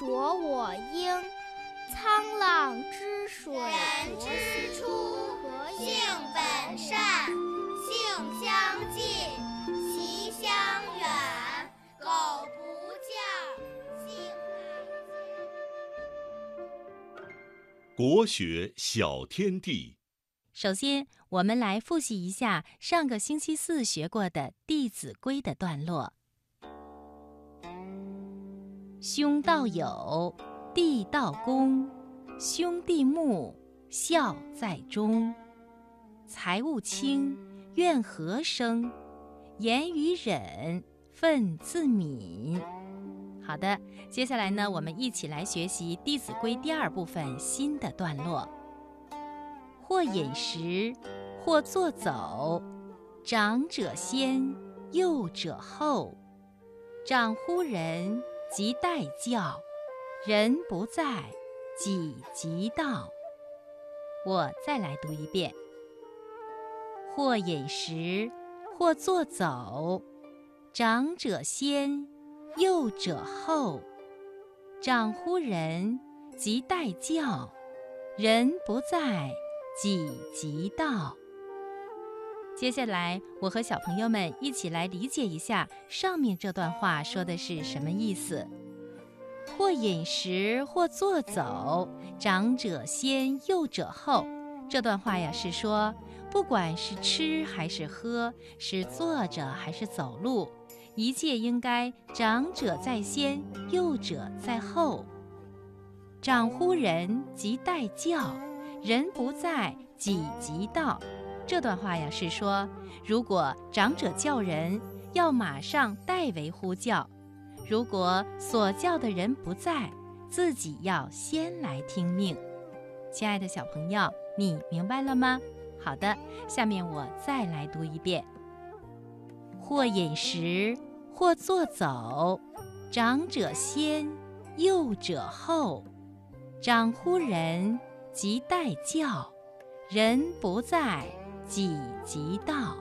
濯我缨，沧浪之水。人之初，性本善，性相近，习相远。苟不教，性乃迁。国学小天地。首先，我们来复习一下上个星期四学过的《弟子规》的段落。兄道友，弟道恭，兄弟睦，孝在中。财物轻，怨何生？言语忍，忿自泯。”好的，接下来呢，我们一起来学习《弟子规》第二部分新的段落。或饮食，或坐走，长者先，幼者后。长呼人，即待教；人不在，己即到。我再来读一遍：或饮食，或坐走，长者先，幼者后。长呼人，即待教；人不在。己即到。接下来，我和小朋友们一起来理解一下上面这段话说的是什么意思。或饮食，或坐走，长者先，幼者后。这段话呀是说，不管是吃还是喝，是坐着还是走路，一切应该长者在先，幼者在后。长呼人，即待叫。人不在，己即到。这段话呀是说，如果长者叫人，要马上代为呼叫；如果所叫的人不在，自己要先来听命。亲爱的小朋友，你明白了吗？好的，下面我再来读一遍：或饮食，或坐走，长者先，幼者后。长呼人。即待叫，人不在，己即道。